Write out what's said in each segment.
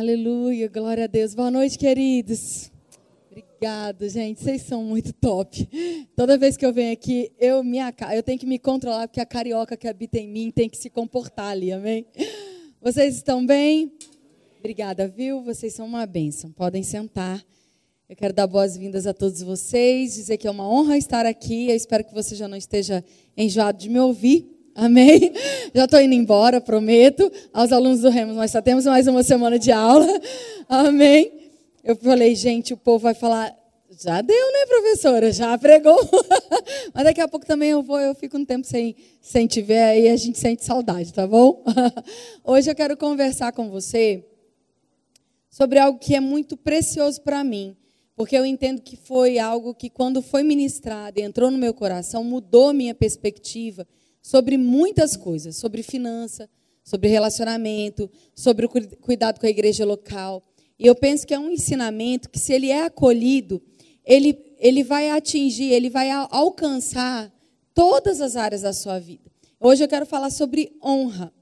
Aleluia, glória a Deus. Boa noite, queridos. Obrigado, gente. Vocês são muito top. Toda vez que eu venho aqui, eu, eu tenho que me controlar, porque a carioca que habita em mim tem que se comportar ali, amém? Vocês estão bem? Obrigada, viu? Vocês são uma bênção. Podem sentar. Eu quero dar boas-vindas a todos vocês, dizer que é uma honra estar aqui. Eu espero que você já não esteja enjoado de me ouvir. Amém? Já estou indo embora, prometo. Aos alunos do Remos, nós só temos mais uma semana de aula. Amém? Eu falei, gente, o povo vai falar, já deu, né, professora? Já pregou. Mas daqui a pouco também eu vou, eu fico um tempo sem, sem te ver, aí a gente sente saudade, tá bom? Hoje eu quero conversar com você sobre algo que é muito precioso para mim, porque eu entendo que foi algo que, quando foi ministrado e entrou no meu coração, mudou minha perspectiva sobre muitas coisas, sobre finança, sobre relacionamento, sobre o cuidado com a igreja local. E eu penso que é um ensinamento que, se ele é acolhido, ele, ele vai atingir, ele vai alcançar todas as áreas da sua vida. Hoje eu quero falar sobre honra.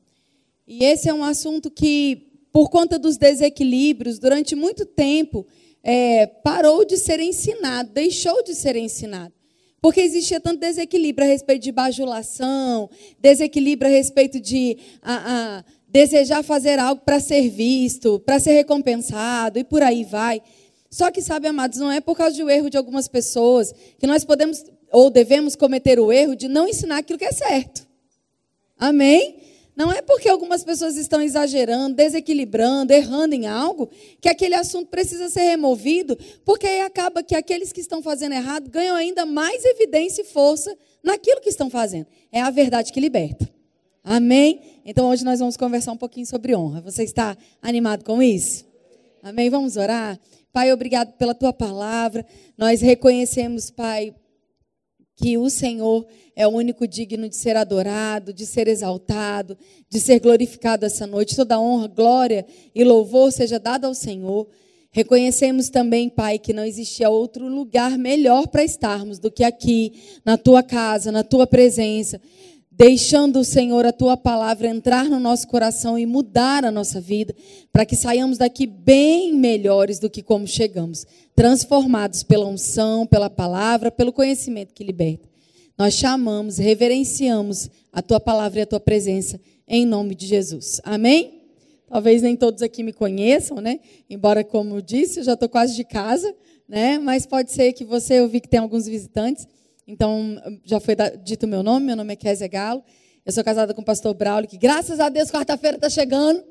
E esse é um assunto que, por conta dos desequilíbrios, durante muito tempo, é, parou de ser ensinado, deixou de ser ensinado. Porque existia tanto desequilíbrio a respeito de bajulação, desequilíbrio a respeito de a, a, desejar fazer algo para ser visto, para ser recompensado e por aí vai. Só que, sabe, amados, não é por causa do erro de algumas pessoas que nós podemos ou devemos cometer o erro de não ensinar aquilo que é certo. Amém? Não é porque algumas pessoas estão exagerando, desequilibrando, errando em algo, que aquele assunto precisa ser removido, porque aí acaba que aqueles que estão fazendo errado ganham ainda mais evidência e força naquilo que estão fazendo. É a verdade que liberta. Amém? Então hoje nós vamos conversar um pouquinho sobre honra. Você está animado com isso? Amém? Vamos orar? Pai, obrigado pela tua palavra. Nós reconhecemos, Pai, que o Senhor é o único digno de ser adorado, de ser exaltado, de ser glorificado essa noite. Toda honra, glória e louvor seja dada ao Senhor. Reconhecemos também, Pai, que não existia outro lugar melhor para estarmos do que aqui, na tua casa, na tua presença, deixando, Senhor, a tua palavra entrar no nosso coração e mudar a nossa vida, para que saiamos daqui bem melhores do que como chegamos, transformados pela unção, pela palavra, pelo conhecimento que liberta. Nós chamamos, reverenciamos a tua palavra e a tua presença em nome de Jesus. Amém? Talvez nem todos aqui me conheçam, né? Embora, como eu disse, eu já estou quase de casa, né? Mas pode ser que você, eu vi que tem alguns visitantes. Então, já foi dito meu nome, meu nome é Kézia Galo. Eu sou casada com o pastor Braulio, que graças a Deus, quarta-feira está chegando.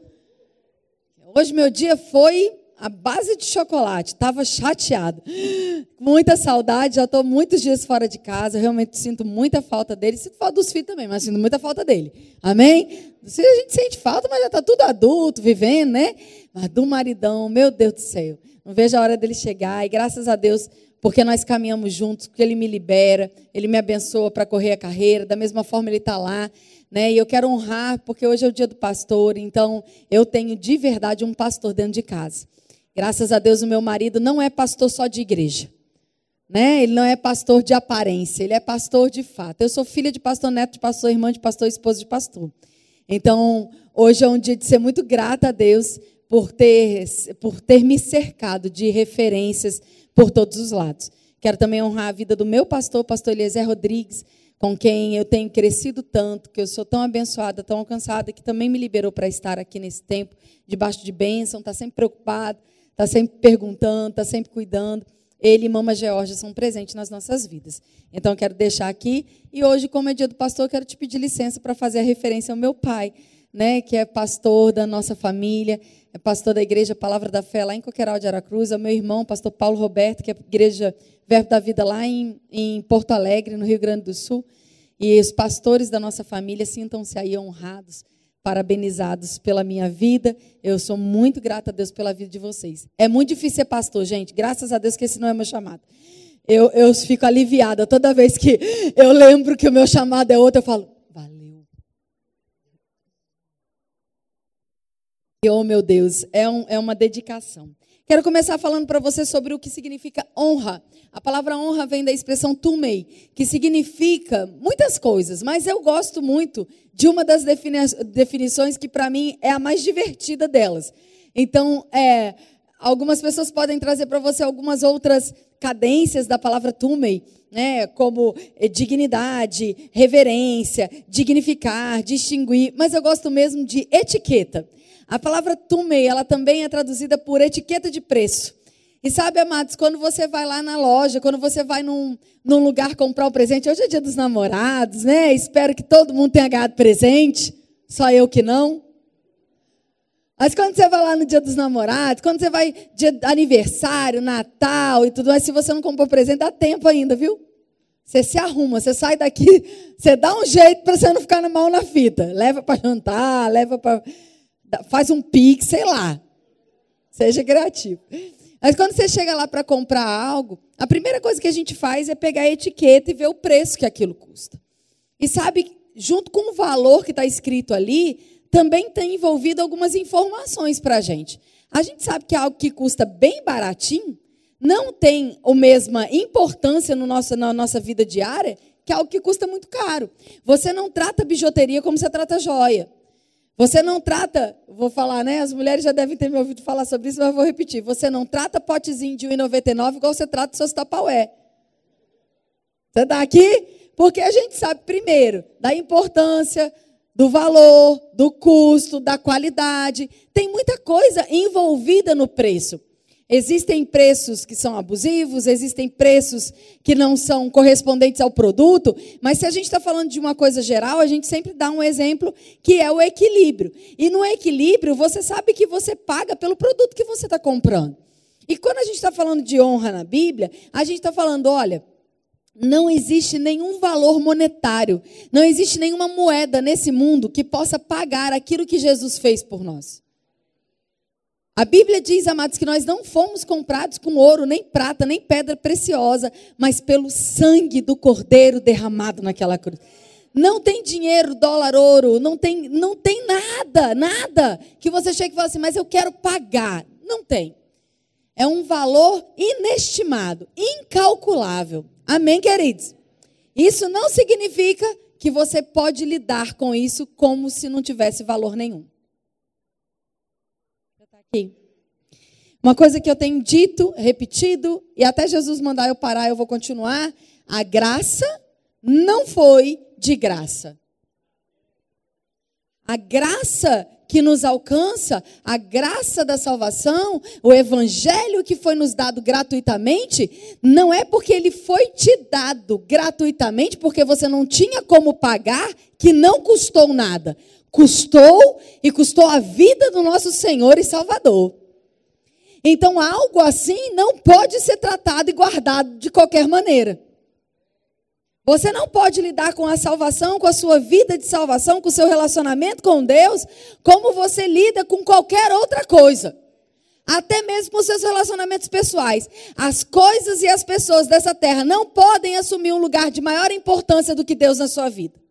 Hoje meu dia foi a base de chocolate, estava chateado. Muita saudade, já estou muitos dias fora de casa, realmente sinto muita falta dele, sinto falta dos filhos também, mas sinto muita falta dele. Amém? A gente sente falta, mas já está tudo adulto, vivendo, né? Mas do maridão, meu Deus do céu, não vejo a hora dele chegar, e graças a Deus, porque nós caminhamos juntos, porque ele me libera, ele me abençoa para correr a carreira, da mesma forma ele está lá. Né? E eu quero honrar, porque hoje é o dia do pastor, então eu tenho de verdade um pastor dentro de casa. Graças a Deus, o meu marido não é pastor só de igreja. Né? Ele não é pastor de aparência, ele é pastor de fato. Eu sou filha de pastor, neto de pastor, irmã de pastor, esposa de pastor. Então, hoje é um dia de ser muito grata a Deus por ter, por ter me cercado de referências por todos os lados. Quero também honrar a vida do meu pastor, pastor Eliezer Rodrigues, com quem eu tenho crescido tanto, que eu sou tão abençoada, tão alcançada, que também me liberou para estar aqui nesse tempo, debaixo de bênção, está sempre preocupado, está sempre perguntando, está sempre cuidando. Ele e Mama Georgia são presentes nas nossas vidas. Então, eu quero deixar aqui. E hoje, como é dia do pastor, quero te pedir licença para fazer a referência ao meu pai, né, que é pastor da nossa família, é pastor da Igreja Palavra da Fé lá em Coqueiral de Aracruz, é meu irmão, pastor Paulo Roberto, que é Igreja Verbo da Vida lá em, em Porto Alegre, no Rio Grande do Sul. E os pastores da nossa família sintam-se aí honrados parabenizados pela minha vida. Eu sou muito grata a Deus pela vida de vocês. É muito difícil ser pastor, gente. Graças a Deus que esse não é meu chamado. Eu, eu fico aliviada toda vez que eu lembro que o meu chamado é outro. Eu falo, E, oh, meu Deus, é, um, é uma dedicação. Quero começar falando para você sobre o que significa honra. A palavra honra vem da expressão tumei, que significa muitas coisas, mas eu gosto muito de uma das defini definições que para mim é a mais divertida delas. Então, é, algumas pessoas podem trazer para você algumas outras cadências da palavra tumei, né, como eh, dignidade, reverência, dignificar, distinguir, mas eu gosto mesmo de etiqueta. A palavra tumei, ela também é traduzida por etiqueta de preço. E sabe, amados, quando você vai lá na loja, quando você vai num, num lugar comprar um presente, hoje é dia dos namorados, né? Espero que todo mundo tenha ganhado presente, só eu que não. Mas quando você vai lá no dia dos namorados, quando você vai dia aniversário, Natal e tudo mais, se você não comprou presente, dá tempo ainda, viu? Você se arruma, você sai daqui, você dá um jeito para você não ficar mão na fita. Leva para jantar, leva para. Faz um pix, sei lá. Seja criativo. Mas quando você chega lá para comprar algo, a primeira coisa que a gente faz é pegar a etiqueta e ver o preço que aquilo custa. E sabe, junto com o valor que está escrito ali, também tem envolvido algumas informações para a gente. A gente sabe que algo que custa bem baratinho não tem a mesma importância no nosso, na nossa vida diária que algo que custa muito caro. Você não trata bijuteria como você trata joia. Você não trata, vou falar, né? As mulheres já devem ter me ouvido falar sobre isso, mas vou repetir. Você não trata potezinho de 1,99 igual você trata seus tapaué. Você está aqui? Porque a gente sabe, primeiro, da importância, do valor, do custo, da qualidade. Tem muita coisa envolvida no preço. Existem preços que são abusivos, existem preços que não são correspondentes ao produto, mas se a gente está falando de uma coisa geral, a gente sempre dá um exemplo que é o equilíbrio. E no equilíbrio, você sabe que você paga pelo produto que você está comprando. E quando a gente está falando de honra na Bíblia, a gente está falando, olha, não existe nenhum valor monetário, não existe nenhuma moeda nesse mundo que possa pagar aquilo que Jesus fez por nós. A Bíblia diz, amados, que nós não fomos comprados com ouro, nem prata, nem pedra preciosa, mas pelo sangue do Cordeiro derramado naquela cruz. Não tem dinheiro, dólar, ouro, não tem, não tem nada, nada que você chegue e fale assim, mas eu quero pagar. Não tem. É um valor inestimado, incalculável. Amém, queridos? Isso não significa que você pode lidar com isso como se não tivesse valor nenhum. Aqui. Uma coisa que eu tenho dito, repetido, e até Jesus mandar eu parar, eu vou continuar. A graça não foi de graça. A graça que nos alcança, a graça da salvação, o evangelho que foi nos dado gratuitamente, não é porque ele foi te dado gratuitamente, porque você não tinha como pagar, que não custou nada. Custou e custou a vida do nosso Senhor e Salvador. Então, algo assim não pode ser tratado e guardado de qualquer maneira. Você não pode lidar com a salvação, com a sua vida de salvação, com o seu relacionamento com Deus, como você lida com qualquer outra coisa. Até mesmo com seus relacionamentos pessoais. As coisas e as pessoas dessa terra não podem assumir um lugar de maior importância do que Deus na sua vida.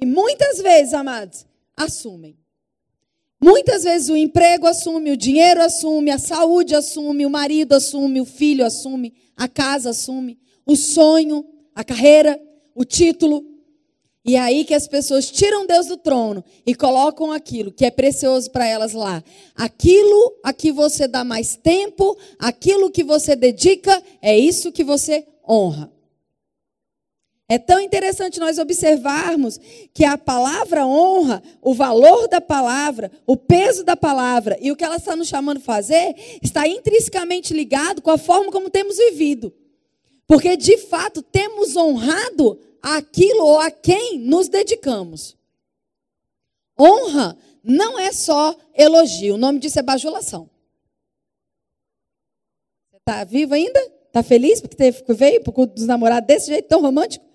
E muitas vezes, amados, assumem. Muitas vezes o emprego assume, o dinheiro assume, a saúde assume, o marido assume, o filho assume, a casa assume o sonho, a carreira, o título. E é aí que as pessoas tiram Deus do trono e colocam aquilo que é precioso para elas lá. Aquilo a que você dá mais tempo, aquilo que você dedica, é isso que você honra. É tão interessante nós observarmos que a palavra honra, o valor da palavra, o peso da palavra e o que ela está nos chamando a fazer está intrinsecamente ligado com a forma como temos vivido. Porque de fato temos honrado aquilo ou a quem nos dedicamos. Honra não é só elogio, o nome disso é bajulação. Está vivo ainda? Está feliz porque teve, veio por dos namorados desse jeito tão romântico?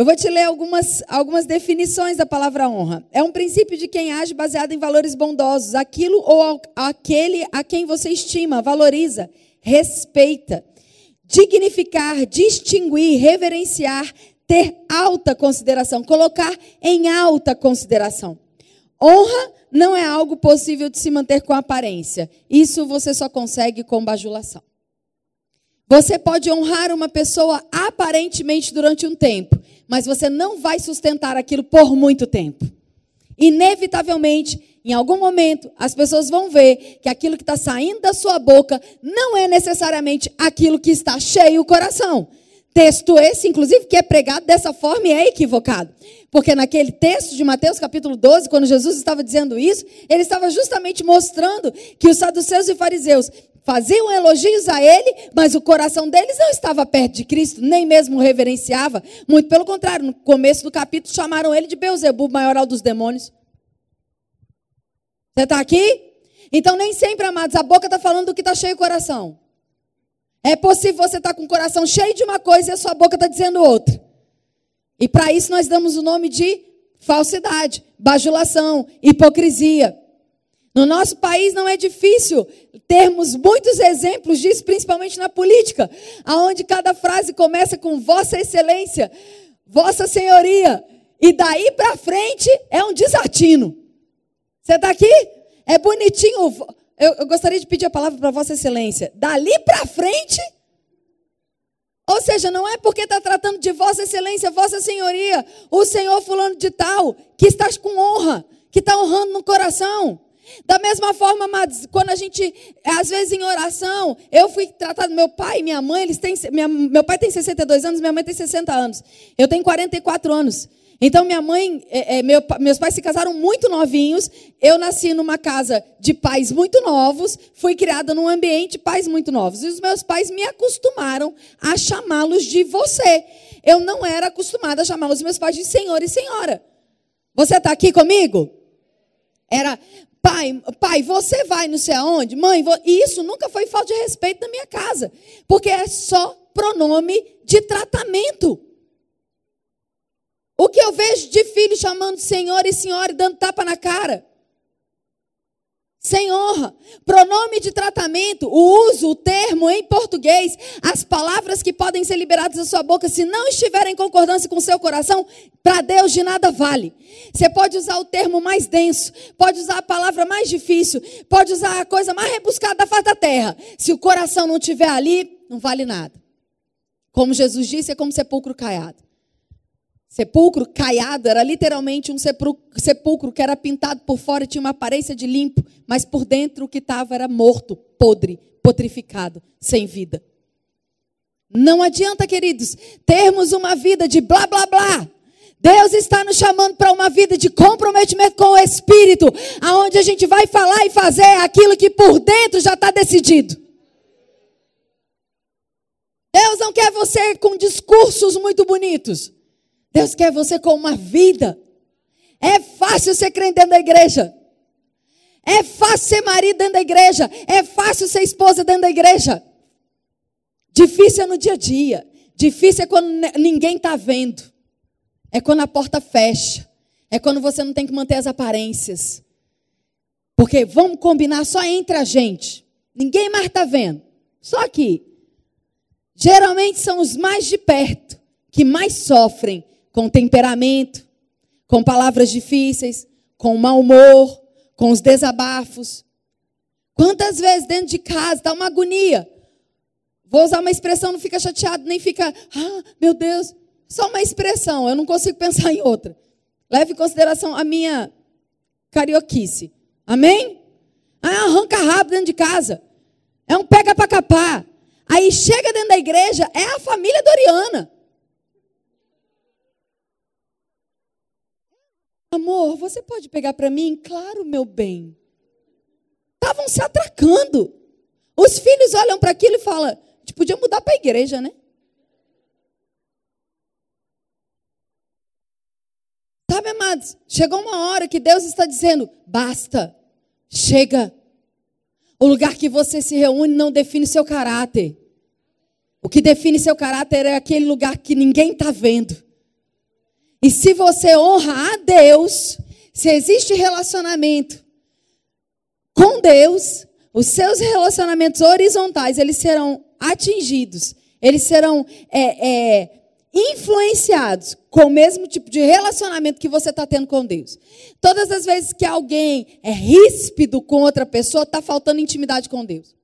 Eu vou te ler algumas, algumas definições da palavra honra. É um princípio de quem age baseado em valores bondosos, aquilo ou aquele a quem você estima, valoriza, respeita dignificar, distinguir, reverenciar, ter alta consideração, colocar em alta consideração. Honra não é algo possível de se manter com aparência. Isso você só consegue com bajulação. Você pode honrar uma pessoa aparentemente durante um tempo, mas você não vai sustentar aquilo por muito tempo. inevitavelmente, em algum momento, as pessoas vão ver que aquilo que está saindo da sua boca não é necessariamente aquilo que está cheio o coração. Texto esse, inclusive, que é pregado dessa forma e é equivocado. Porque naquele texto de Mateus capítulo 12, quando Jesus estava dizendo isso, ele estava justamente mostrando que os saduceus e fariseus faziam elogios a ele, mas o coração deles não estava perto de Cristo, nem mesmo o reverenciava. Muito pelo contrário, no começo do capítulo chamaram ele de Beuzebu, maioral dos demônios. Você está aqui? Então, nem sempre, amados, a boca está falando do que está cheio o coração. É possível você estar tá com o coração cheio de uma coisa e a sua boca está dizendo outra. E para isso nós damos o nome de falsidade, bajulação, hipocrisia. No nosso país não é difícil termos muitos exemplos disso, principalmente na política, aonde cada frase começa com Vossa Excelência, Vossa Senhoria, e daí para frente é um desatino. Você está aqui? É bonitinho. Eu, eu, gostaria de pedir a palavra para Vossa Excelência. Dali para frente. Ou seja, não é porque está tratando de Vossa Excelência, Vossa Senhoria, o Senhor Fulano de Tal, que está com honra, que está honrando no coração. Da mesma forma, amados, quando a gente, às vezes em oração, eu fui tratado, meu pai e minha mãe, eles têm, minha, meu pai tem 62 anos, minha mãe tem 60 anos. Eu tenho 44 anos. Então, minha mãe, é, é, meu, meus pais se casaram muito novinhos. Eu nasci numa casa de pais muito novos, fui criada num ambiente de pais muito novos. E os meus pais me acostumaram a chamá-los de você. Eu não era acostumada a chamar os meus pais de senhor e senhora. Você está aqui comigo? Era, pai, pai, você vai não sei aonde? Mãe, vou... isso nunca foi falta de respeito na minha casa. Porque é só pronome de tratamento. O que eu vejo de filho chamando senhor e senhora e dando tapa na cara? Sem honra. Pronome de tratamento, o uso, o termo em português, as palavras que podem ser liberadas da sua boca, se não estiverem em concordância com o seu coração, para Deus de nada vale. Você pode usar o termo mais denso, pode usar a palavra mais difícil, pode usar a coisa mais rebuscada da face da terra. Se o coração não estiver ali, não vale nada. Como Jesus disse, é como sepulcro caiado. Sepulcro caiado era literalmente um sepulcro que era pintado por fora e tinha uma aparência de limpo, mas por dentro o que estava era morto, podre, putrificado, sem vida. Não adianta, queridos, termos uma vida de blá blá blá. Deus está nos chamando para uma vida de comprometimento com o Espírito, aonde a gente vai falar e fazer aquilo que por dentro já está decidido. Deus não quer você com discursos muito bonitos. Deus quer você com uma vida. É fácil ser crente dentro da igreja. É fácil ser marido dentro da igreja. É fácil ser esposa dentro da igreja. Difícil é no dia a dia. Difícil é quando ninguém está vendo. É quando a porta fecha. É quando você não tem que manter as aparências. Porque vamos combinar só entre a gente. Ninguém mais está vendo. Só aqui. Geralmente são os mais de perto que mais sofrem com temperamento, com palavras difíceis, com mau humor, com os desabafos. Quantas vezes dentro de casa está uma agonia? Vou usar uma expressão, não fica chateado, nem fica, ah, meu Deus, só uma expressão, eu não consigo pensar em outra. Leve em consideração a minha carioquice. Amém? Ah, arranca rápido dentro de casa. É um pega para capar. Aí chega dentro da igreja, é a família Doriana. Amor, você pode pegar para mim? Claro, meu bem. Estavam se atracando. Os filhos olham para aquilo e falam: a gente podia mudar para a igreja, né? Sabe, amados, chegou uma hora que Deus está dizendo: basta, chega. O lugar que você se reúne não define seu caráter. O que define seu caráter é aquele lugar que ninguém está vendo. E se você honra a Deus, se existe relacionamento com Deus, os seus relacionamentos horizontais, eles serão atingidos, eles serão é, é, influenciados com o mesmo tipo de relacionamento que você está tendo com Deus. Todas as vezes que alguém é ríspido com outra pessoa, está faltando intimidade com Deus.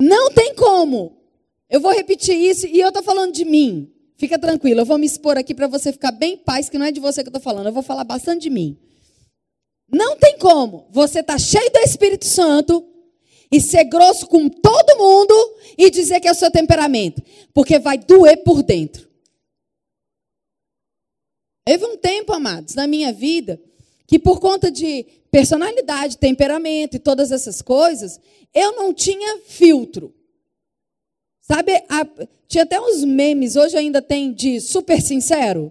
Não tem como. Eu vou repetir isso e eu estou falando de mim. Fica tranquilo, eu vou me expor aqui para você ficar bem em paz, que não é de você que eu estou falando, eu vou falar bastante de mim. Não tem como você tá cheio do Espírito Santo e ser grosso com todo mundo e dizer que é o seu temperamento, porque vai doer por dentro. Teve um tempo, amados, na minha vida, que por conta de personalidade, temperamento e todas essas coisas, eu não tinha filtro. Sabe, a, tinha até uns memes, hoje ainda tem de super sincero.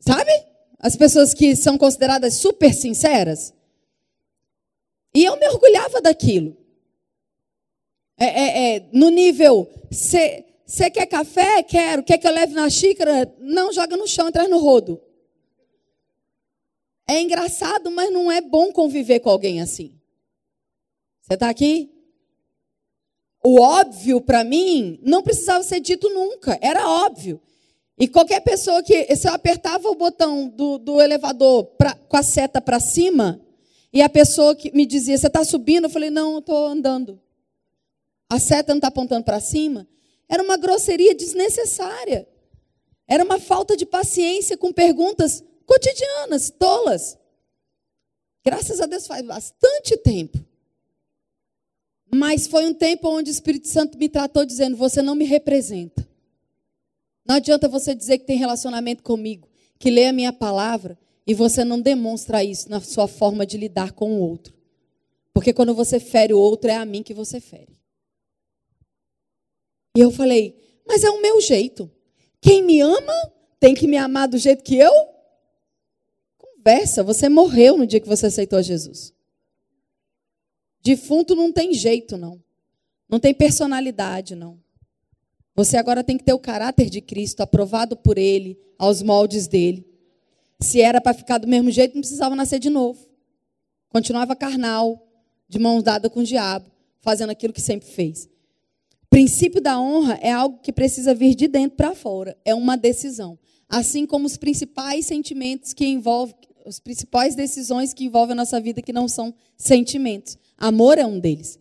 Sabe? As pessoas que são consideradas super sinceras. E eu me orgulhava daquilo. É, é, é, no nível, você quer café? Quero. Quer que eu leve na xícara? Não, joga no chão, traz no rodo. É engraçado, mas não é bom conviver com alguém assim. Você está aqui? O óbvio para mim não precisava ser dito nunca, era óbvio. E qualquer pessoa que, se eu apertava o botão do, do elevador pra, com a seta para cima, e a pessoa que me dizia, você está subindo? Eu falei, não, eu estou andando. A seta não está apontando para cima. Era uma grosseria desnecessária. Era uma falta de paciência com perguntas cotidianas, tolas. Graças a Deus faz bastante tempo. Mas foi um tempo onde o Espírito Santo me tratou dizendo: Você não me representa. Não adianta você dizer que tem relacionamento comigo, que lê a minha palavra e você não demonstra isso na sua forma de lidar com o outro. Porque quando você fere o outro, é a mim que você fere. E eu falei: Mas é o meu jeito. Quem me ama tem que me amar do jeito que eu Conversa, você morreu no dia que você aceitou Jesus. Defunto não tem jeito, não. Não tem personalidade, não. Você agora tem que ter o caráter de Cristo, aprovado por Ele, aos moldes dele. Se era para ficar do mesmo jeito, não precisava nascer de novo. Continuava carnal, de mãos dadas com o diabo, fazendo aquilo que sempre fez. O princípio da honra é algo que precisa vir de dentro para fora, é uma decisão. Assim como os principais sentimentos que envolvem, as principais decisões que envolvem a nossa vida que não são sentimentos. Amor é um deles.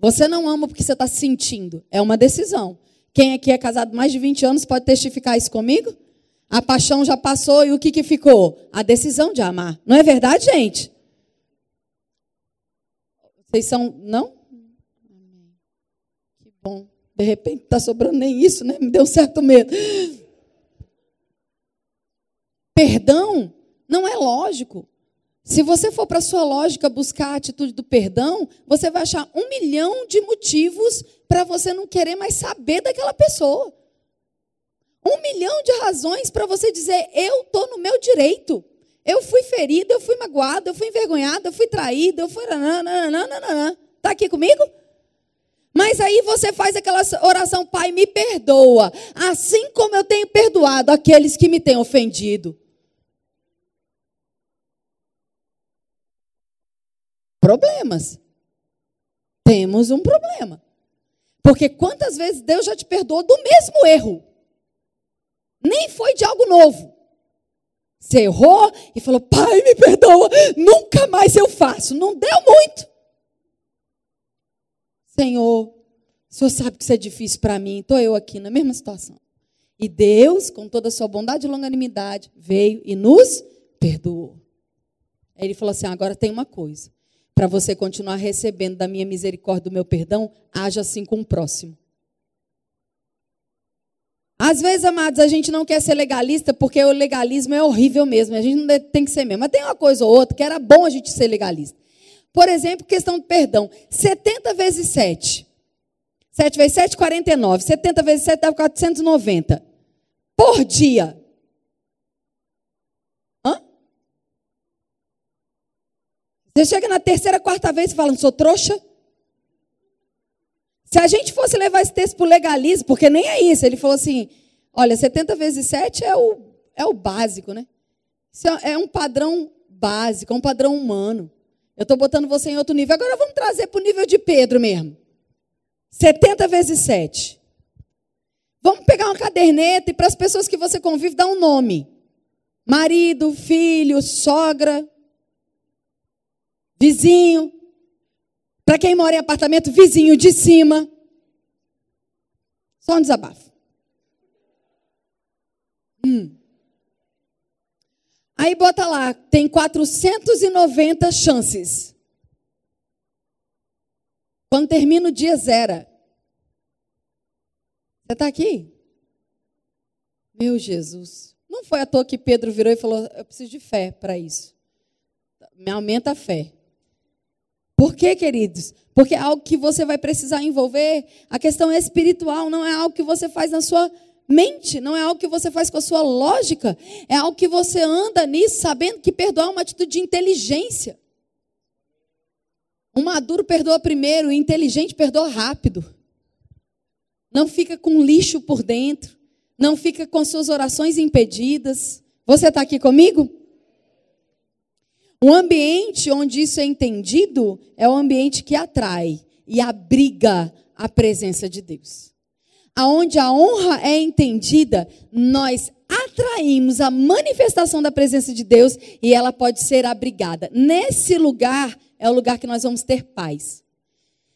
Você não ama porque você está sentindo, é uma decisão. Quem aqui é casado mais de 20 anos pode testificar isso comigo? A paixão já passou e o que, que ficou? A decisão de amar. Não é verdade, gente? Vocês são. Não? Que bom. De repente está sobrando nem isso, né? Me deu um certo medo. Perdão não é lógico. Se você for para a sua lógica buscar a atitude do perdão, você vai achar um milhão de motivos para você não querer mais saber daquela pessoa. Um milhão de razões para você dizer: eu estou no meu direito. Eu fui ferida, eu fui magoada, eu fui envergonhada, eu fui traída, eu fui. Está aqui comigo? Mas aí você faz aquela oração: Pai, me perdoa, assim como eu tenho perdoado aqueles que me têm ofendido. Problemas. Temos um problema. Porque quantas vezes Deus já te perdoou do mesmo erro? Nem foi de algo novo. Você errou e falou: Pai, me perdoa, nunca mais eu faço. Não deu muito. Senhor, o Senhor sabe que isso é difícil para mim, estou eu aqui na mesma situação. E Deus, com toda a sua bondade e longanimidade, veio e nos perdoou. Aí ele falou assim: agora tem uma coisa para você continuar recebendo da minha misericórdia, do meu perdão, haja assim com o próximo. Às vezes, amados, a gente não quer ser legalista porque o legalismo é horrível mesmo. A gente não tem que ser mesmo. Mas tem uma coisa ou outra que era bom a gente ser legalista. Por exemplo, questão do perdão. 70 vezes 7. 7 vezes 7, 49. 70 vezes 7 dá 490. Por dia. Você chega na terceira, quarta vez e fala, sou trouxa? Se a gente fosse levar esse texto para o legalismo, porque nem é isso, ele falou assim: olha, 70 vezes 7 é o, é o básico, né? Isso é, é um padrão básico, é um padrão humano. Eu estou botando você em outro nível. Agora vamos trazer para o nível de Pedro mesmo. 70 vezes 7. Vamos pegar uma caderneta e para as pessoas que você convive, dar um nome: marido, filho, sogra, vizinho. Para quem mora em apartamento, vizinho de cima. Só um desabafo. Hum. Aí bota lá, tem 490 chances. Quando termina o dia, zero. Você está aqui? Meu Jesus. Não foi à toa que Pedro virou e falou: Eu preciso de fé para isso. Me aumenta a fé. Por quê, queridos? Porque é algo que você vai precisar envolver. A questão é espiritual, não é algo que você faz na sua mente, não é algo que você faz com a sua lógica. É algo que você anda nisso sabendo que perdoar é uma atitude de inteligência. O maduro perdoa primeiro, o inteligente perdoa rápido. Não fica com lixo por dentro. Não fica com suas orações impedidas. Você está aqui comigo? Um ambiente onde isso é entendido é o um ambiente que atrai e abriga a presença de Deus. Aonde a honra é entendida, nós atraímos a manifestação da presença de Deus e ela pode ser abrigada. Nesse lugar é o lugar que nós vamos ter paz.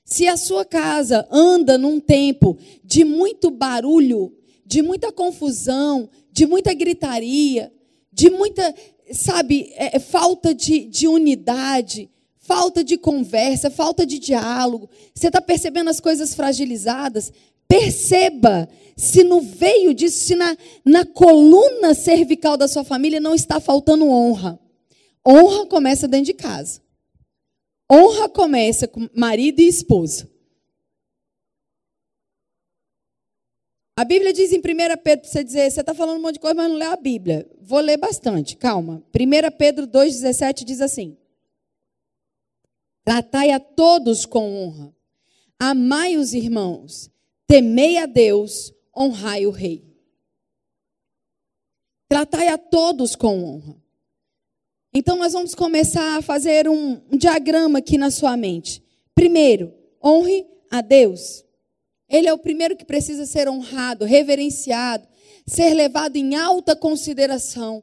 Se a sua casa anda num tempo de muito barulho, de muita confusão, de muita gritaria, de muita sabe, é, é, falta de, de unidade, falta de conversa, falta de diálogo. Você está percebendo as coisas fragilizadas? Perceba se no veio disso, se na, na coluna cervical da sua família não está faltando honra. Honra começa dentro de casa. Honra começa com marido e esposa. A Bíblia diz em 1 Pedro, você dizer, você está falando um monte de coisa, mas não lê a Bíblia. Vou ler bastante, calma. 1 Pedro 2,17 diz assim: Tratai a todos com honra, amai os irmãos, temei a Deus, honrai o rei. Tratai a todos com honra. Então, nós vamos começar a fazer um diagrama aqui na sua mente. Primeiro, honre a Deus. Ele é o primeiro que precisa ser honrado, reverenciado, ser levado em alta consideração.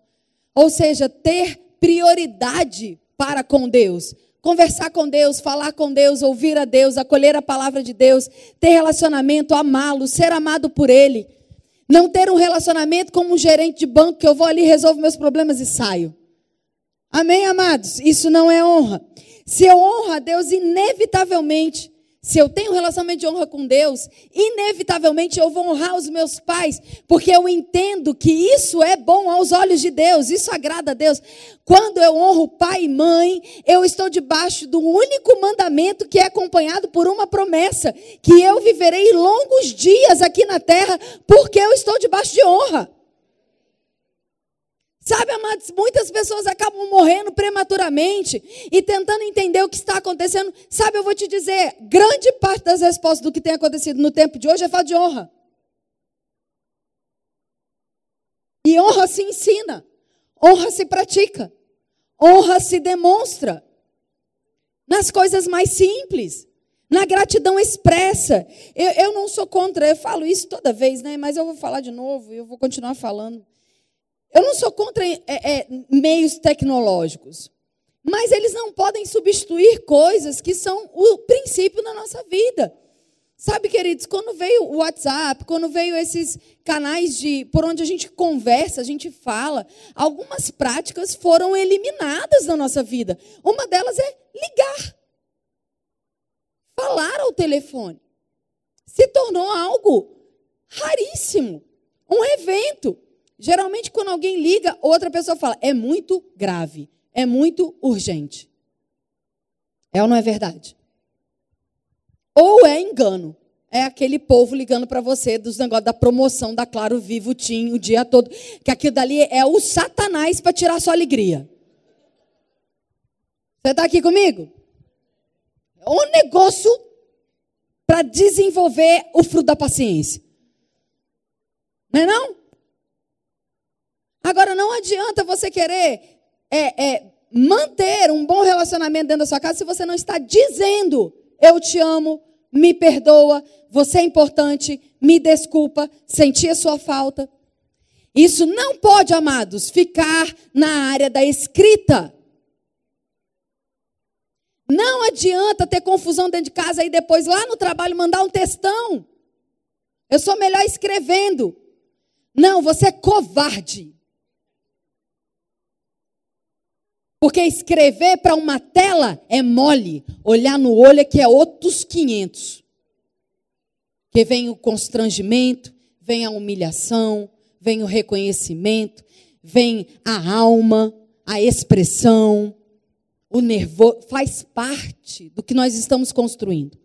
Ou seja, ter prioridade para com Deus. Conversar com Deus, falar com Deus, ouvir a Deus, acolher a palavra de Deus, ter relacionamento, amá-lo, ser amado por Ele. Não ter um relacionamento como um gerente de banco que eu vou ali, resolvo meus problemas e saio. Amém, amados? Isso não é honra. Se eu honro a Deus, inevitavelmente se eu tenho um relacionamento de honra com Deus, inevitavelmente eu vou honrar os meus pais, porque eu entendo que isso é bom aos olhos de Deus, isso agrada a Deus. Quando eu honro pai e mãe, eu estou debaixo do único mandamento que é acompanhado por uma promessa: que eu viverei longos dias aqui na terra, porque eu estou debaixo de honra. Sabe, amados, muitas pessoas acabam morrendo prematuramente e tentando entender o que está acontecendo. Sabe, eu vou te dizer, grande parte das respostas do que tem acontecido no tempo de hoje é falta de honra. E honra se ensina, honra se pratica, honra se demonstra nas coisas mais simples, na gratidão expressa. Eu, eu não sou contra, eu falo isso toda vez, né? Mas eu vou falar de novo e eu vou continuar falando. Eu não sou contra é, é, meios tecnológicos, mas eles não podem substituir coisas que são o princípio da nossa vida. Sabe, queridos, quando veio o WhatsApp, quando veio esses canais de por onde a gente conversa, a gente fala, algumas práticas foram eliminadas da nossa vida. Uma delas é ligar. Falar ao telefone. Se tornou algo raríssimo, um evento. Geralmente, quando alguém liga, outra pessoa fala: é muito grave, é muito urgente. É ou não é verdade? Ou é engano. É aquele povo ligando para você dos negócios da promoção da Claro Vivo Tim o dia todo. Que aquilo dali é o satanás para tirar sua alegria. Você está aqui comigo? É um negócio para desenvolver o fruto da paciência. Não é não? Agora, não adianta você querer é, é, manter um bom relacionamento dentro da sua casa se você não está dizendo: Eu te amo, me perdoa, você é importante, me desculpa, senti a sua falta. Isso não pode, amados, ficar na área da escrita. Não adianta ter confusão dentro de casa e depois lá no trabalho mandar um textão. Eu sou melhor escrevendo. Não, você é covarde. Porque escrever para uma tela é mole, olhar no olho é que é outros 500. Que vem o constrangimento, vem a humilhação, vem o reconhecimento, vem a alma, a expressão, o nervoso, faz parte do que nós estamos construindo.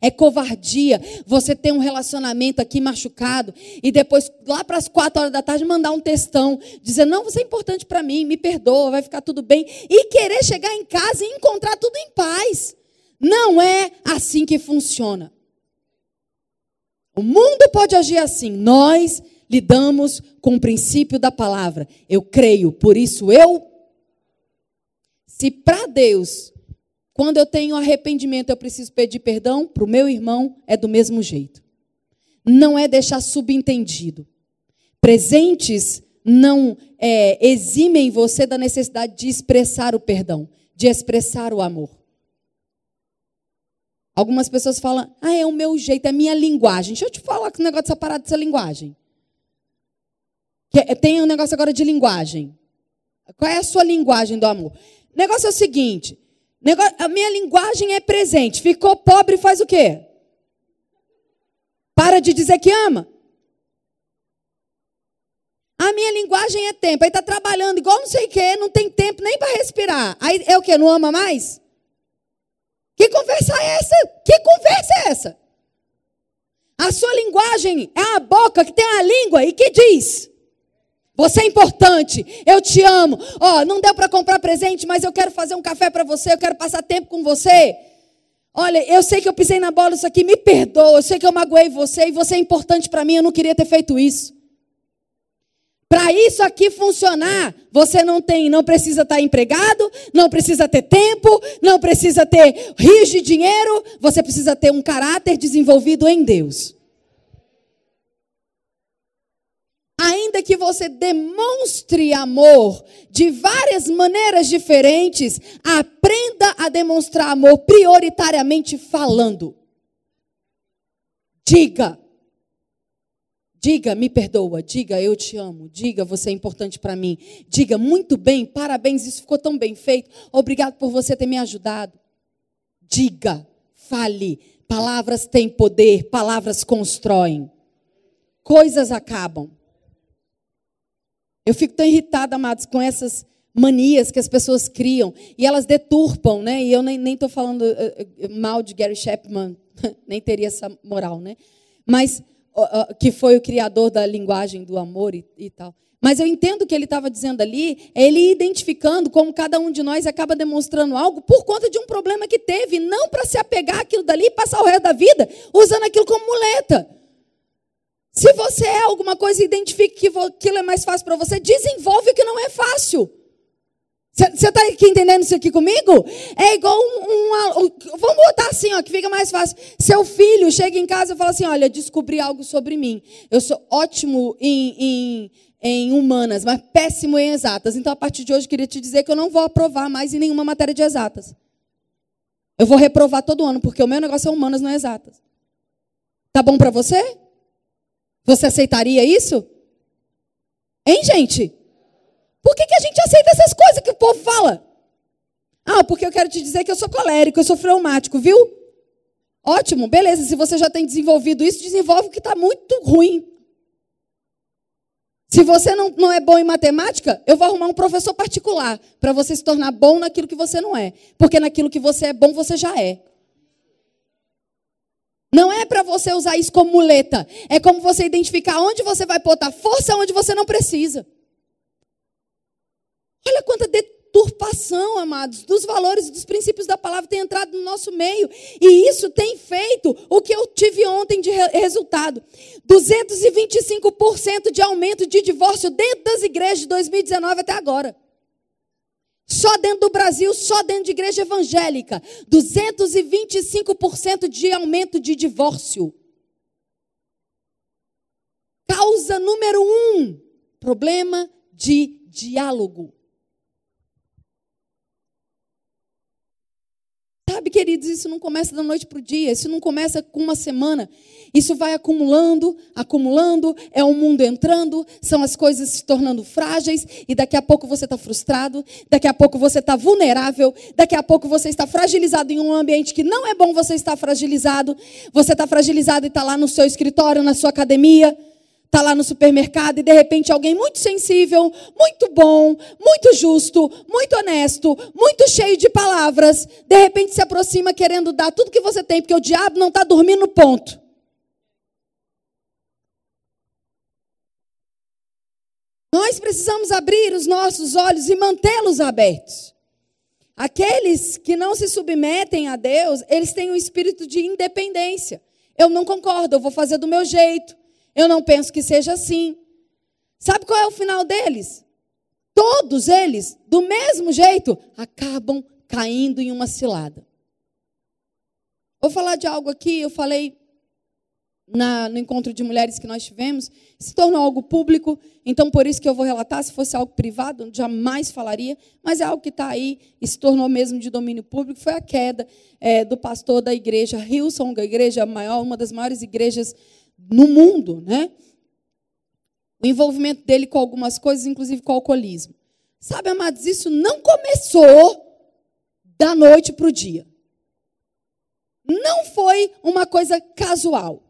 É covardia você ter um relacionamento aqui machucado e depois, lá para as quatro horas da tarde, mandar um textão dizendo: Não, você é importante para mim, me perdoa, vai ficar tudo bem. E querer chegar em casa e encontrar tudo em paz. Não é assim que funciona. O mundo pode agir assim. Nós lidamos com o princípio da palavra. Eu creio, por isso eu. Se para Deus quando eu tenho arrependimento, eu preciso pedir perdão para o meu irmão, é do mesmo jeito. Não é deixar subentendido. Presentes não é, eximem você da necessidade de expressar o perdão, de expressar o amor. Algumas pessoas falam, ah, é o meu jeito, é a minha linguagem. Deixa eu te falar que o negócio dessa parada dessa linguagem. Tem um negócio agora de linguagem. Qual é a sua linguagem do amor? O negócio é o seguinte: a minha linguagem é presente. Ficou pobre, faz o quê? Para de dizer que ama. A minha linguagem é tempo. Aí está trabalhando igual não sei o quê, não tem tempo nem para respirar. Aí é o quê? Não ama mais? Que conversa é essa? Que conversa é essa? A sua linguagem é a boca que tem a língua e que diz: você é importante. Eu te amo. Ó, oh, não deu para comprar presente, mas eu quero fazer um café para você, eu quero passar tempo com você. Olha, eu sei que eu pisei na bola isso aqui, me perdoa. Eu sei que eu magoei você e você é importante para mim, eu não queria ter feito isso. Para isso aqui funcionar, você não tem, não precisa estar empregado, não precisa ter tempo, não precisa ter rios de dinheiro, você precisa ter um caráter desenvolvido em Deus. Ainda que você demonstre amor de várias maneiras diferentes, aprenda a demonstrar amor prioritariamente falando. Diga. Diga, me perdoa. Diga, eu te amo. Diga, você é importante para mim. Diga, muito bem, parabéns, isso ficou tão bem feito. Obrigado por você ter me ajudado. Diga, fale. Palavras têm poder, palavras constroem. Coisas acabam. Eu fico tão irritada, amados, com essas manias que as pessoas criam e elas deturpam, né? E eu nem estou falando uh, mal de Gary Chapman, nem teria essa moral, né? Mas que foi o criador da linguagem do amor e, e tal. Mas eu entendo o que ele estava dizendo ali, é ele identificando como cada um de nós acaba demonstrando algo por conta de um problema que teve, não para se apegar àquilo dali e passar o resto da vida usando aquilo como muleta. Se você é alguma coisa e identifica que aquilo é mais fácil para você, desenvolve o que não é fácil. Você está aqui entendendo isso aqui comigo? É igual um, um, um, Vamos botar assim, ó, que fica mais fácil. Seu filho chega em casa e fala assim: Olha, descobri algo sobre mim. Eu sou ótimo em, em, em humanas, mas péssimo em exatas. Então, a partir de hoje, queria te dizer que eu não vou aprovar mais em nenhuma matéria de exatas. Eu vou reprovar todo ano, porque o meu negócio é humanas, não é exatas. Tá bom para você? Você aceitaria isso? Hein, gente? Por que, que a gente aceita essas coisas que o povo fala? Ah, porque eu quero te dizer que eu sou colérico, eu sou fleumático, viu? Ótimo, beleza. Se você já tem desenvolvido isso, desenvolve o que está muito ruim. Se você não, não é bom em matemática, eu vou arrumar um professor particular para você se tornar bom naquilo que você não é. Porque naquilo que você é bom, você já é. Não é para você usar isso como muleta. É como você identificar onde você vai botar força onde você não precisa. Olha quanta deturpação, amados, dos valores e dos princípios da palavra tem entrado no nosso meio. E isso tem feito o que eu tive ontem de resultado: 225% de aumento de divórcio dentro das igrejas de 2019 até agora. Só dentro do Brasil, só dentro de igreja evangélica, 225% de aumento de divórcio. Causa número um: problema de diálogo. Sabe, queridos, isso não começa da noite para o dia, isso não começa com uma semana. Isso vai acumulando, acumulando, é o mundo entrando, são as coisas se tornando frágeis, e daqui a pouco você está frustrado, daqui a pouco você está vulnerável, daqui a pouco você está fragilizado em um ambiente que não é bom você estar fragilizado. Você está fragilizado e está lá no seu escritório, na sua academia está lá no supermercado e de repente alguém muito sensível, muito bom, muito justo, muito honesto, muito cheio de palavras, de repente se aproxima querendo dar tudo que você tem, porque o diabo não está dormindo no ponto. Nós precisamos abrir os nossos olhos e mantê-los abertos. Aqueles que não se submetem a Deus, eles têm um espírito de independência. Eu não concordo, eu vou fazer do meu jeito. Eu não penso que seja assim. Sabe qual é o final deles? Todos eles, do mesmo jeito, acabam caindo em uma cilada. Vou falar de algo aqui, eu falei na, no encontro de mulheres que nós tivemos, se tornou algo público, então por isso que eu vou relatar, se fosse algo privado, jamais falaria, mas é algo que está aí e se tornou mesmo de domínio público, foi a queda é, do pastor da igreja Hillsong, a igreja maior, uma das maiores igrejas no mundo, né? O envolvimento dele com algumas coisas, inclusive com o alcoolismo. Sabe, amados, isso não começou da noite para o dia. Não foi uma coisa casual.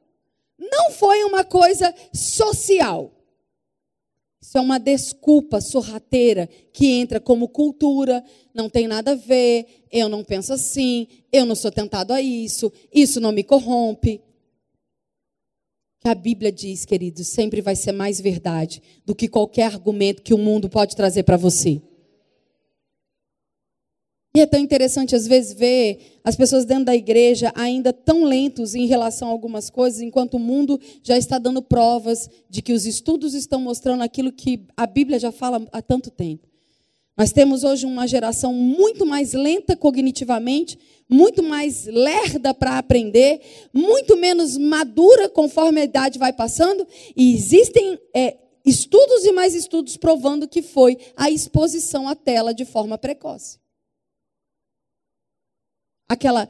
Não foi uma coisa social. Isso é uma desculpa sorrateira que entra como cultura, não tem nada a ver, eu não penso assim, eu não sou tentado a isso, isso não me corrompe que a Bíblia diz, queridos, sempre vai ser mais verdade do que qualquer argumento que o mundo pode trazer para você. E é tão interessante, às vezes, ver as pessoas dentro da igreja ainda tão lentos em relação a algumas coisas, enquanto o mundo já está dando provas de que os estudos estão mostrando aquilo que a Bíblia já fala há tanto tempo. Nós temos hoje uma geração muito mais lenta cognitivamente, muito mais lerda para aprender, muito menos madura conforme a idade vai passando, e existem é, estudos e mais estudos provando que foi a exposição à tela de forma precoce. Aquela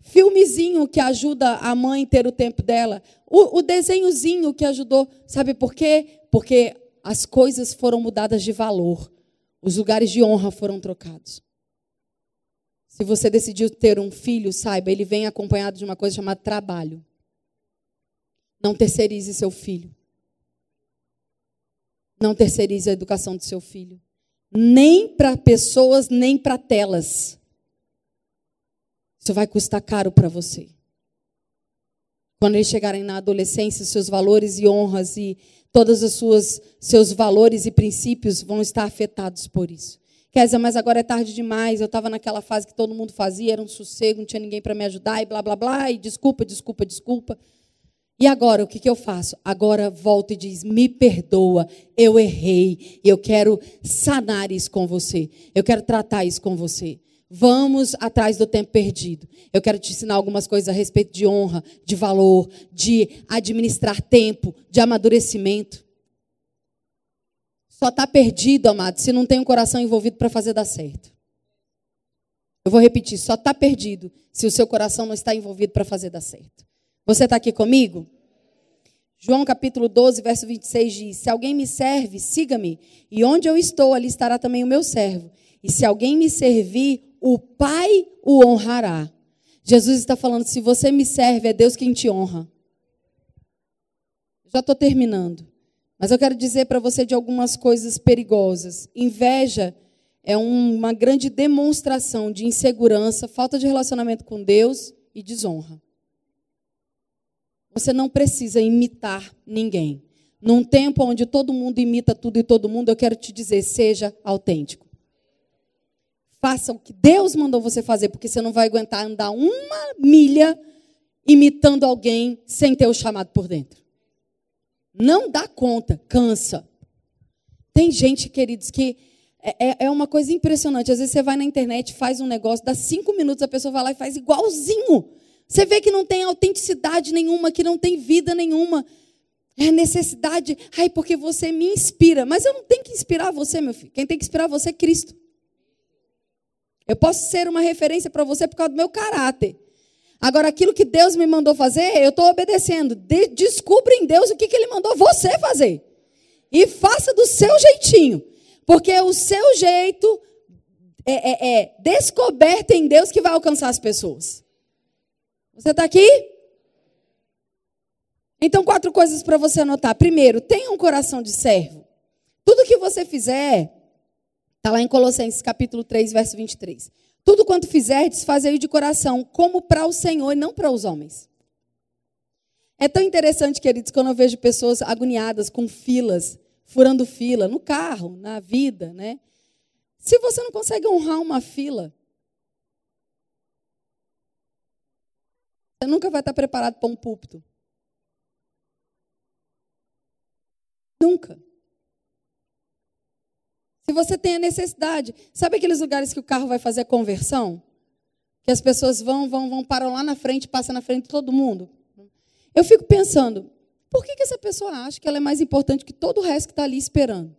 filmezinho que ajuda a mãe ter o tempo dela, o, o desenhozinho que ajudou, sabe por quê? Porque as coisas foram mudadas de valor. Os lugares de honra foram trocados. Se você decidiu ter um filho, saiba, ele vem acompanhado de uma coisa chamada trabalho. Não terceirize seu filho. Não terceirize a educação do seu filho. Nem para pessoas, nem para telas. Isso vai custar caro para você. Quando eles chegarem na adolescência, seus valores e honras e todos os suas, seus valores e princípios vão estar afetados por isso. Dizer, mas agora é tarde demais, eu estava naquela fase que todo mundo fazia, era um sossego, não tinha ninguém para me ajudar, e blá, blá, blá, e desculpa, desculpa, desculpa. E agora, o que, que eu faço? Agora volta e diz: me perdoa, eu errei, eu quero sanar isso com você, eu quero tratar isso com você. Vamos atrás do tempo perdido. Eu quero te ensinar algumas coisas a respeito de honra, de valor, de administrar tempo, de amadurecimento. Só está perdido, amado, se não tem um coração envolvido para fazer dar certo. Eu vou repetir: só está perdido se o seu coração não está envolvido para fazer dar certo. Você está aqui comigo? João capítulo 12, verso 26 diz: Se alguém me serve, siga-me, e onde eu estou, ali estará também o meu servo. E se alguém me servir, o Pai o honrará. Jesus está falando: se você me serve, é Deus quem te honra. Já estou terminando. Mas eu quero dizer para você de algumas coisas perigosas. Inveja é uma grande demonstração de insegurança, falta de relacionamento com Deus e desonra. Você não precisa imitar ninguém. Num tempo onde todo mundo imita tudo e todo mundo, eu quero te dizer: seja autêntico. Faça o que Deus mandou você fazer, porque você não vai aguentar andar uma milha imitando alguém sem ter o chamado por dentro. Não dá conta, cansa. Tem gente, queridos, que é, é, é uma coisa impressionante. Às vezes você vai na internet, faz um negócio, dá cinco minutos, a pessoa vai lá e faz igualzinho. Você vê que não tem autenticidade nenhuma, que não tem vida nenhuma. É necessidade. Ai, porque você me inspira. Mas eu não tenho que inspirar você, meu filho. Quem tem que inspirar você é Cristo. Eu posso ser uma referência para você por causa do meu caráter. Agora, aquilo que Deus me mandou fazer, eu estou obedecendo. De descubra em Deus o que, que Ele mandou você fazer. E faça do seu jeitinho. Porque o seu jeito é, é, é em Deus que vai alcançar as pessoas. Você está aqui? Então, quatro coisas para você anotar. Primeiro, tenha um coração de servo. Tudo que você fizer, está lá em Colossenses capítulo 3, verso 23. Tudo quanto fizerdes, fazei de coração, como para o Senhor e não para os homens. É tão interessante, queridos, quando eu vejo pessoas agoniadas com filas, furando fila, no carro, na vida, né? Se você não consegue honrar uma fila, você nunca vai estar preparado para um púlpito. Nunca. Se você tem a necessidade, sabe aqueles lugares que o carro vai fazer a conversão? Que as pessoas vão, vão, vão, param lá na frente, passam na frente de todo mundo. Eu fico pensando, por que, que essa pessoa acha que ela é mais importante que todo o resto que está ali esperando?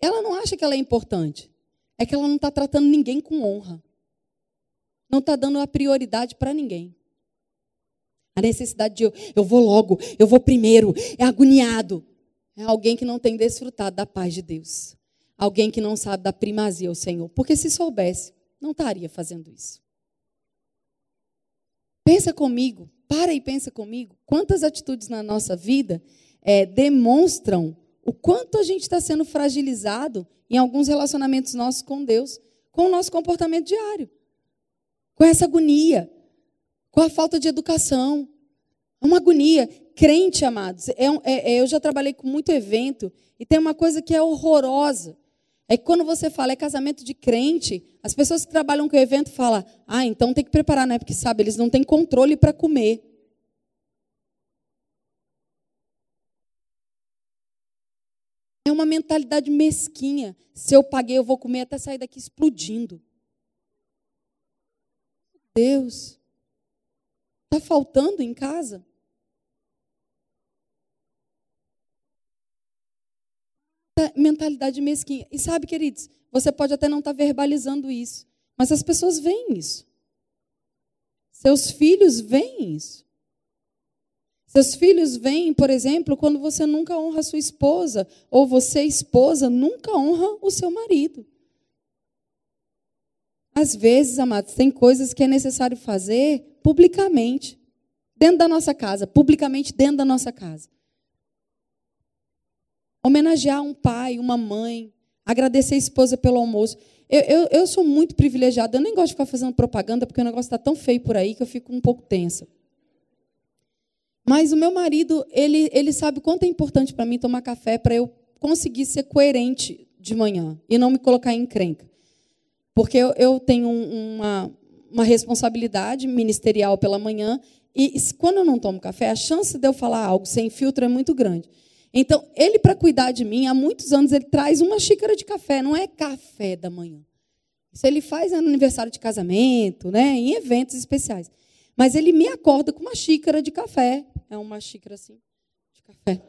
Ela não acha que ela é importante. É que ela não está tratando ninguém com honra. Não está dando a prioridade para ninguém. A necessidade de eu, eu vou logo, eu vou primeiro, é agoniado. É alguém que não tem desfrutado da paz de Deus. Alguém que não sabe da primazia ao Senhor. Porque se soubesse, não estaria fazendo isso. Pensa comigo, para e pensa comigo. Quantas atitudes na nossa vida é, demonstram o quanto a gente está sendo fragilizado em alguns relacionamentos nossos com Deus, com o nosso comportamento diário, com essa agonia, com a falta de educação. É uma agonia. Crente, amados, é, é, é, eu já trabalhei com muito evento e tem uma coisa que é horrorosa. É que quando você fala é casamento de crente, as pessoas que trabalham com o evento falam, ah, então tem que preparar, né? Porque sabe, eles não têm controle para comer. É uma mentalidade mesquinha. Se eu paguei, eu vou comer até sair daqui explodindo. Deus, está faltando em casa? Mentalidade mesquinha. E sabe, queridos, você pode até não estar tá verbalizando isso, mas as pessoas veem isso. Seus filhos veem isso. Seus filhos veem, por exemplo, quando você nunca honra a sua esposa, ou você, esposa, nunca honra o seu marido. Às vezes, amados, tem coisas que é necessário fazer publicamente, dentro da nossa casa, publicamente dentro da nossa casa homenagear um pai, uma mãe, agradecer a esposa pelo almoço. Eu, eu, eu sou muito privilegiada, eu nem gosto de ficar fazendo propaganda, porque o negócio está tão feio por aí que eu fico um pouco tensa. Mas o meu marido, ele, ele sabe quanto é importante para mim tomar café para eu conseguir ser coerente de manhã e não me colocar em encrenca. Porque eu, eu tenho uma, uma responsabilidade ministerial pela manhã e quando eu não tomo café, a chance de eu falar algo sem filtro é muito grande. Então, ele, para cuidar de mim, há muitos anos, ele traz uma xícara de café, não é café da manhã. Isso ele faz no aniversário de casamento, né, em eventos especiais. Mas ele me acorda com uma xícara de café. É uma xícara assim, de café.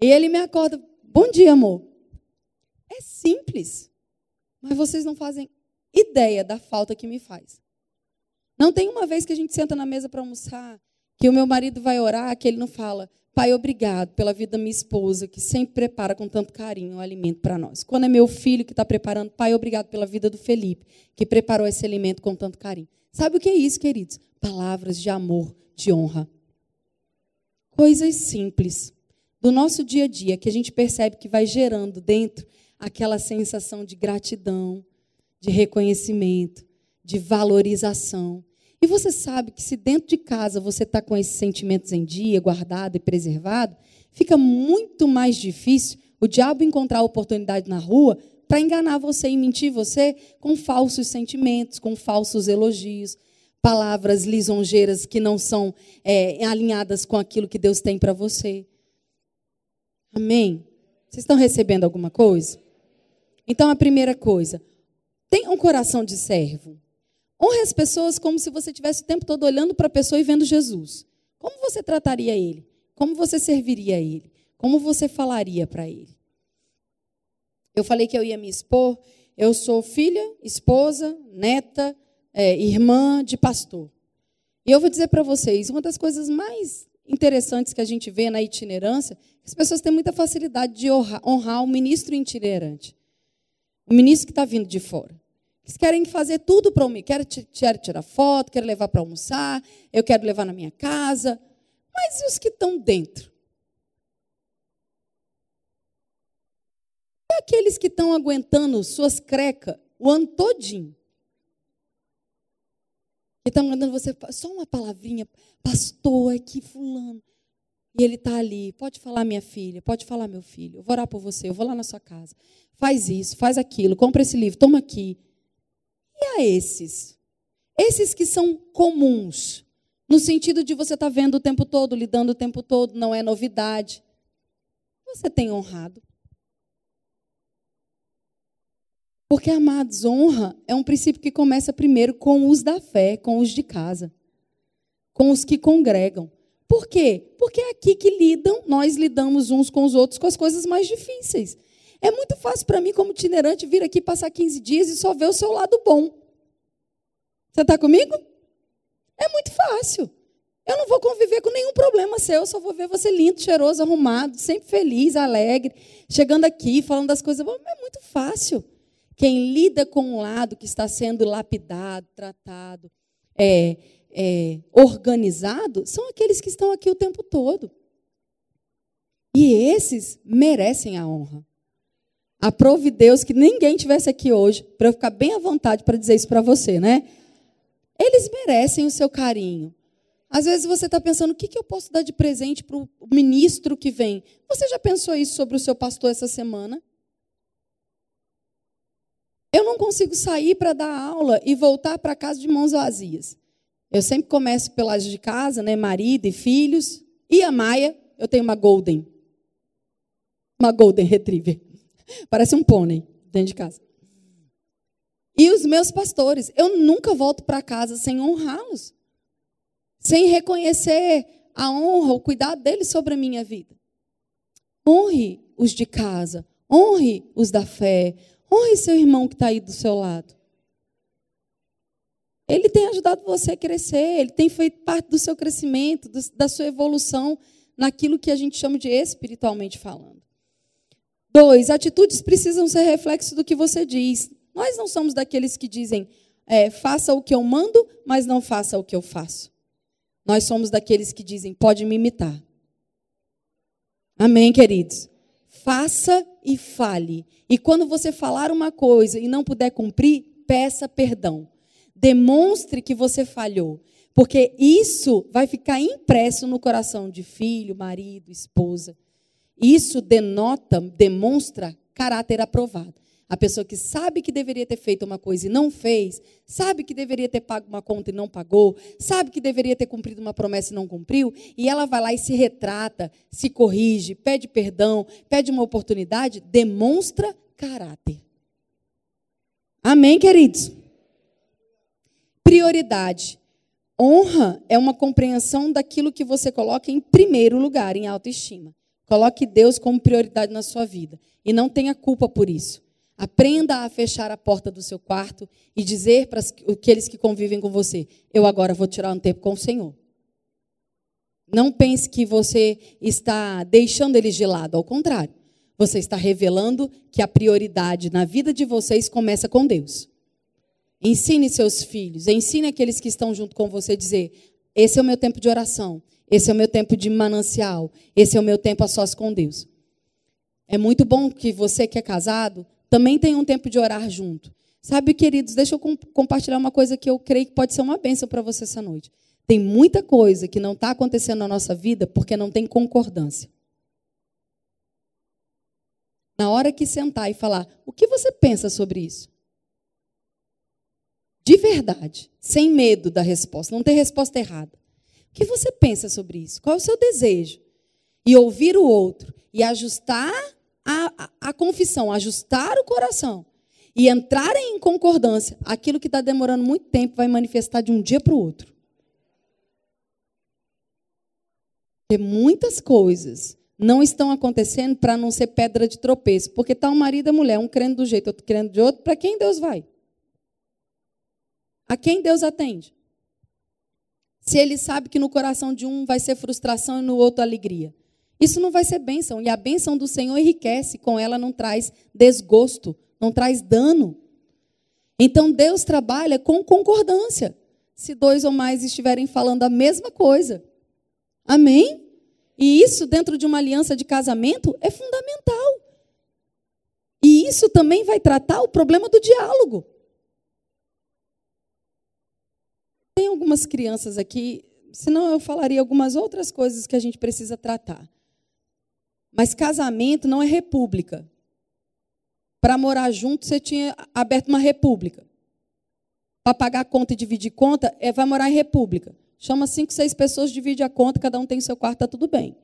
E ele me acorda, bom dia, amor. É simples, mas vocês não fazem ideia da falta que me faz. Não tem uma vez que a gente senta na mesa para almoçar, que o meu marido vai orar, que ele não fala, Pai, obrigado pela vida da minha esposa, que sempre prepara com tanto carinho o alimento para nós. Quando é meu filho que está preparando, Pai, obrigado pela vida do Felipe, que preparou esse alimento com tanto carinho. Sabe o que é isso, queridos? Palavras de amor, de honra. Coisas simples do nosso dia a dia que a gente percebe que vai gerando dentro aquela sensação de gratidão, de reconhecimento, de valorização. E você sabe que se dentro de casa você está com esses sentimentos em dia, guardado e preservado, fica muito mais difícil o diabo encontrar oportunidade na rua para enganar você e mentir você com falsos sentimentos, com falsos elogios, palavras lisonjeiras que não são é, alinhadas com aquilo que Deus tem para você. Amém? Vocês estão recebendo alguma coisa? Então, a primeira coisa, tenha um coração de servo. Honre as pessoas como se você tivesse o tempo todo olhando para a pessoa e vendo Jesus. Como você trataria ele? Como você serviria a ele? Como você falaria para ele? Eu falei que eu ia me expor. Eu sou filha, esposa, neta, é, irmã de pastor. E eu vou dizer para vocês, uma das coisas mais interessantes que a gente vê na itinerância, as pessoas têm muita facilidade de honrar, o ministro itinerante. O ministro que está vindo de fora. Eles querem fazer tudo para mim. Quero, quero tirar foto, quero levar para almoçar, eu quero levar na minha casa. Mas e os que estão dentro? E aqueles que estão aguentando suas crecas o ano todinho? Que estão mandando você, só uma palavrinha, pastor, aqui, fulano. E ele está ali. Pode falar, minha filha, pode falar, meu filho. Eu vou orar por você, eu vou lá na sua casa. Faz isso, faz aquilo, compra esse livro, toma aqui. E a esses? Esses que são comuns, no sentido de você estar tá vendo o tempo todo, lidando o tempo todo, não é novidade. Você tem honrado. Porque, amados, honra é um princípio que começa primeiro com os da fé, com os de casa, com os que congregam. Por quê? Porque é aqui que lidam, nós lidamos uns com os outros com as coisas mais difíceis. É muito fácil para mim, como itinerante, vir aqui passar 15 dias e só ver o seu lado bom. Você está comigo? É muito fácil. Eu não vou conviver com nenhum problema seu, eu só vou ver você lindo, cheiroso, arrumado, sempre feliz, alegre, chegando aqui, falando das coisas. É muito fácil. Quem lida com um lado que está sendo lapidado, tratado, é, é, organizado, são aqueles que estão aqui o tempo todo. E esses merecem a honra. Aprove Deus que ninguém tivesse aqui hoje, para eu ficar bem à vontade para dizer isso para você, né? Eles merecem o seu carinho. Às vezes você está pensando, o que, que eu posso dar de presente para o ministro que vem? Você já pensou isso sobre o seu pastor essa semana? Eu não consigo sair para dar aula e voltar para casa de mãos vazias. Eu sempre começo pelas de casa, né? Marido e filhos. E a Maia, eu tenho uma Golden. Uma Golden Retriever. Parece um pônei dentro de casa. E os meus pastores, eu nunca volto para casa sem honrá-los. Sem reconhecer a honra, o cuidado deles sobre a minha vida. Honre os de casa, honre os da fé, Honre seu irmão que está aí do seu lado. Ele tem ajudado você a crescer, ele tem feito parte do seu crescimento, do, da sua evolução naquilo que a gente chama de espiritualmente falando. Dois, atitudes precisam ser reflexo do que você diz. Nós não somos daqueles que dizem, é, faça o que eu mando, mas não faça o que eu faço. Nós somos daqueles que dizem, pode me imitar. Amém, queridos? Faça e fale. E quando você falar uma coisa e não puder cumprir, peça perdão. Demonstre que você falhou. Porque isso vai ficar impresso no coração de filho, marido, esposa. Isso denota, demonstra caráter aprovado. A pessoa que sabe que deveria ter feito uma coisa e não fez, sabe que deveria ter pago uma conta e não pagou, sabe que deveria ter cumprido uma promessa e não cumpriu, e ela vai lá e se retrata, se corrige, pede perdão, pede uma oportunidade, demonstra caráter. Amém, queridos? Prioridade. Honra é uma compreensão daquilo que você coloca em primeiro lugar, em autoestima. Coloque Deus como prioridade na sua vida. E não tenha culpa por isso. Aprenda a fechar a porta do seu quarto e dizer para aqueles que convivem com você: Eu agora vou tirar um tempo com o Senhor. Não pense que você está deixando eles de lado, ao contrário. Você está revelando que a prioridade na vida de vocês começa com Deus. Ensine seus filhos, ensine aqueles que estão junto com você a dizer: Esse é o meu tempo de oração, esse é o meu tempo de manancial, esse é o meu tempo a sós com Deus. É muito bom que você que é casado também tem um tempo de orar junto. Sabe, queridos, deixa eu compartilhar uma coisa que eu creio que pode ser uma bênção para você essa noite. Tem muita coisa que não está acontecendo na nossa vida porque não tem concordância. Na hora que sentar e falar, o que você pensa sobre isso? De verdade, sem medo da resposta, não ter resposta errada. O que você pensa sobre isso? Qual é o seu desejo? E ouvir o outro e ajustar a, a, a confissão, ajustar o coração e entrarem em concordância, aquilo que está demorando muito tempo vai manifestar de um dia para o outro. Porque muitas coisas não estão acontecendo para não ser pedra de tropeço. Porque está um marido e mulher, um crendo do jeito, outro crendo de outro. Para quem Deus vai? A quem Deus atende? Se ele sabe que no coração de um vai ser frustração e no outro alegria. Isso não vai ser bênção. E a bênção do Senhor enriquece, com ela não traz desgosto, não traz dano. Então Deus trabalha com concordância. Se dois ou mais estiverem falando a mesma coisa. Amém? E isso, dentro de uma aliança de casamento, é fundamental. E isso também vai tratar o problema do diálogo. Tem algumas crianças aqui, senão eu falaria algumas outras coisas que a gente precisa tratar. Mas casamento não é república. Para morar junto, você tinha aberto uma república. Para pagar conta e dividir conta, é, vai morar em república. Chama cinco, seis pessoas, divide a conta, cada um tem seu quarto, está tudo bem.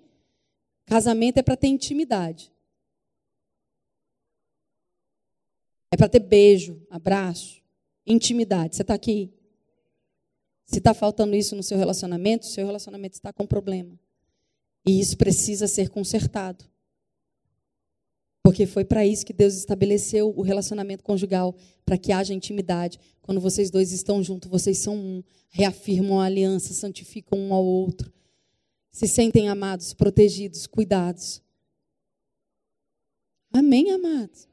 Casamento é para ter intimidade. É para ter beijo, abraço, intimidade. Você está aqui? Se está faltando isso no seu relacionamento, seu relacionamento está com problema. E isso precisa ser consertado. Porque foi para isso que Deus estabeleceu o relacionamento conjugal, para que haja intimidade. Quando vocês dois estão juntos, vocês são um, reafirmam a aliança, santificam um ao outro, se sentem amados, protegidos, cuidados. Amém, amados?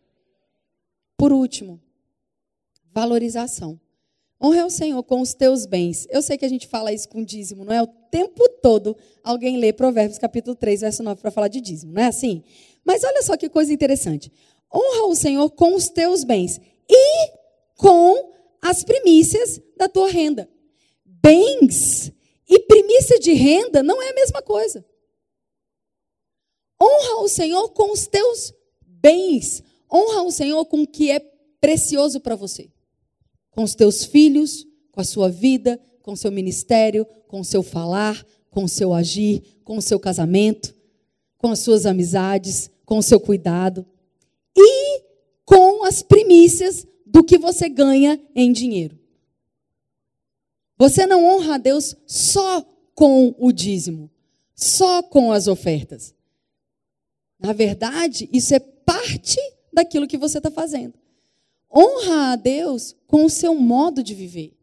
Por último, valorização. Honre ao Senhor com os teus bens. Eu sei que a gente fala isso com dízimo, não é? O tempo todo alguém lê Provérbios capítulo 3, verso 9 para falar de dízimo, não é assim? Mas olha só que coisa interessante. Honra o Senhor com os teus bens e com as primícias da tua renda. Bens e primícia de renda não é a mesma coisa. Honra o Senhor com os teus bens. Honra o Senhor com o que é precioso para você. Com os teus filhos, com a sua vida, com o seu ministério, com o seu falar, com o seu agir, com o seu casamento, com as suas amizades, com o seu cuidado e com as primícias do que você ganha em dinheiro. Você não honra a Deus só com o dízimo, só com as ofertas. Na verdade, isso é parte daquilo que você está fazendo. Honra a Deus com o seu modo de viver.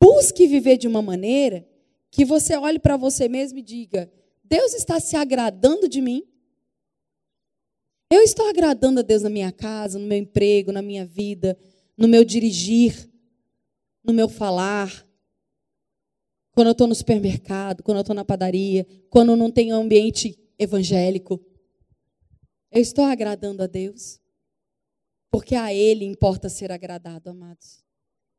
Busque viver de uma maneira que você olhe para você mesmo e diga: Deus está se agradando de mim? Eu estou agradando a Deus na minha casa, no meu emprego, na minha vida, no meu dirigir, no meu falar. Quando eu estou no supermercado, quando eu estou na padaria, quando não tenho ambiente evangélico. Eu estou agradando a Deus. Porque a Ele importa ser agradado, amados.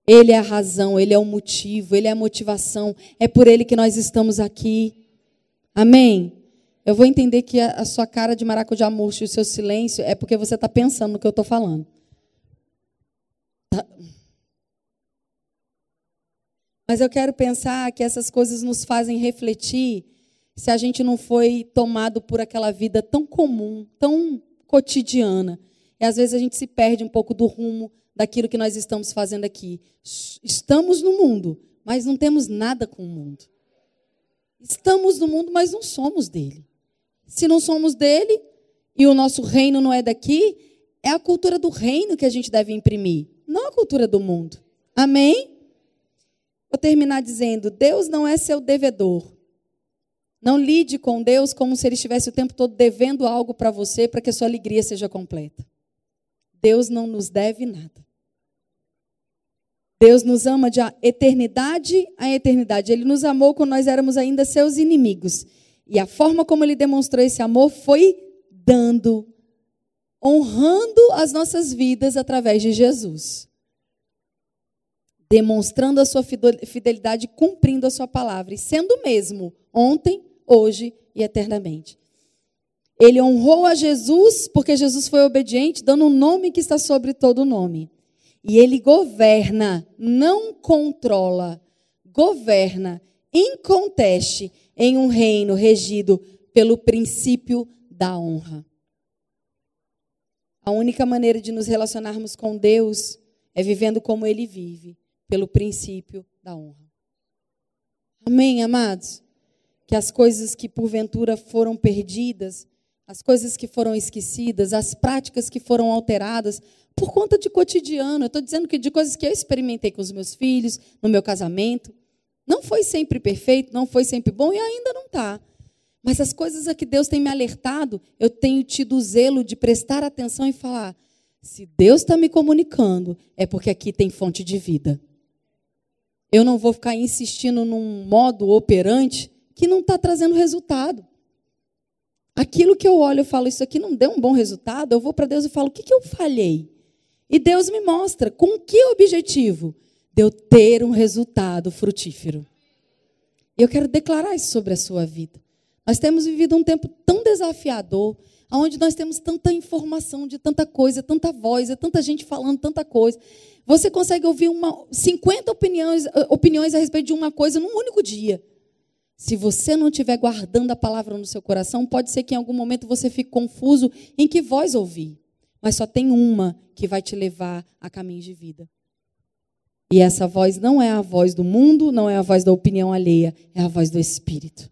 Ele é a razão, Ele é o motivo, Ele é a motivação. É por Ele que nós estamos aqui. Amém? Eu vou entender que a, sua cara de maracujá murcho e o seu silêncio é porque você está pensando no que eu estou falando. Tá. Mas eu quero pensar que essas coisas nos fazem refletir se a gente não foi tomado por aquela vida tão comum, tão cotidiana. Às vezes a gente se perde um pouco do rumo daquilo que nós estamos fazendo aqui. Estamos no mundo, mas não temos nada com o mundo. Estamos no mundo, mas não somos dele. Se não somos dele e o nosso reino não é daqui, é a cultura do reino que a gente deve imprimir, não a cultura do mundo. Amém? Vou terminar dizendo: Deus não é seu devedor. Não lide com Deus como se ele estivesse o tempo todo devendo algo para você para que a sua alegria seja completa. Deus não nos deve nada. Deus nos ama de eternidade a eternidade. Ele nos amou quando nós éramos ainda seus inimigos. E a forma como ele demonstrou esse amor foi dando, honrando as nossas vidas através de Jesus. Demonstrando a sua fidelidade, cumprindo a sua palavra. E sendo mesmo, ontem, hoje e eternamente. Ele honrou a Jesus porque Jesus foi obediente, dando um nome que está sobre todo nome. E ele governa, não controla, governa, inconteste em um reino regido pelo princípio da honra. A única maneira de nos relacionarmos com Deus é vivendo como ele vive, pelo princípio da honra. Amém, amados? que as coisas que porventura foram perdidas, as coisas que foram esquecidas, as práticas que foram alteradas por conta de cotidiano. Eu estou dizendo que de coisas que eu experimentei com os meus filhos, no meu casamento. Não foi sempre perfeito, não foi sempre bom e ainda não está. Mas as coisas a que Deus tem me alertado, eu tenho tido o zelo de prestar atenção e falar: se Deus está me comunicando, é porque aqui tem fonte de vida. Eu não vou ficar insistindo num modo operante que não está trazendo resultado. Aquilo que eu olho e falo, isso aqui não deu um bom resultado, eu vou para Deus e falo, o que, que eu falhei? E Deus me mostra com que objetivo? De eu ter um resultado frutífero. E eu quero declarar isso sobre a sua vida. Nós temos vivido um tempo tão desafiador, onde nós temos tanta informação de tanta coisa, tanta voz, é tanta gente falando tanta coisa. Você consegue ouvir uma, 50 opiniões, opiniões a respeito de uma coisa num único dia. Se você não estiver guardando a palavra no seu coração, pode ser que em algum momento você fique confuso em que voz ouvir. Mas só tem uma que vai te levar a caminhos de vida. E essa voz não é a voz do mundo, não é a voz da opinião alheia, é a voz do Espírito.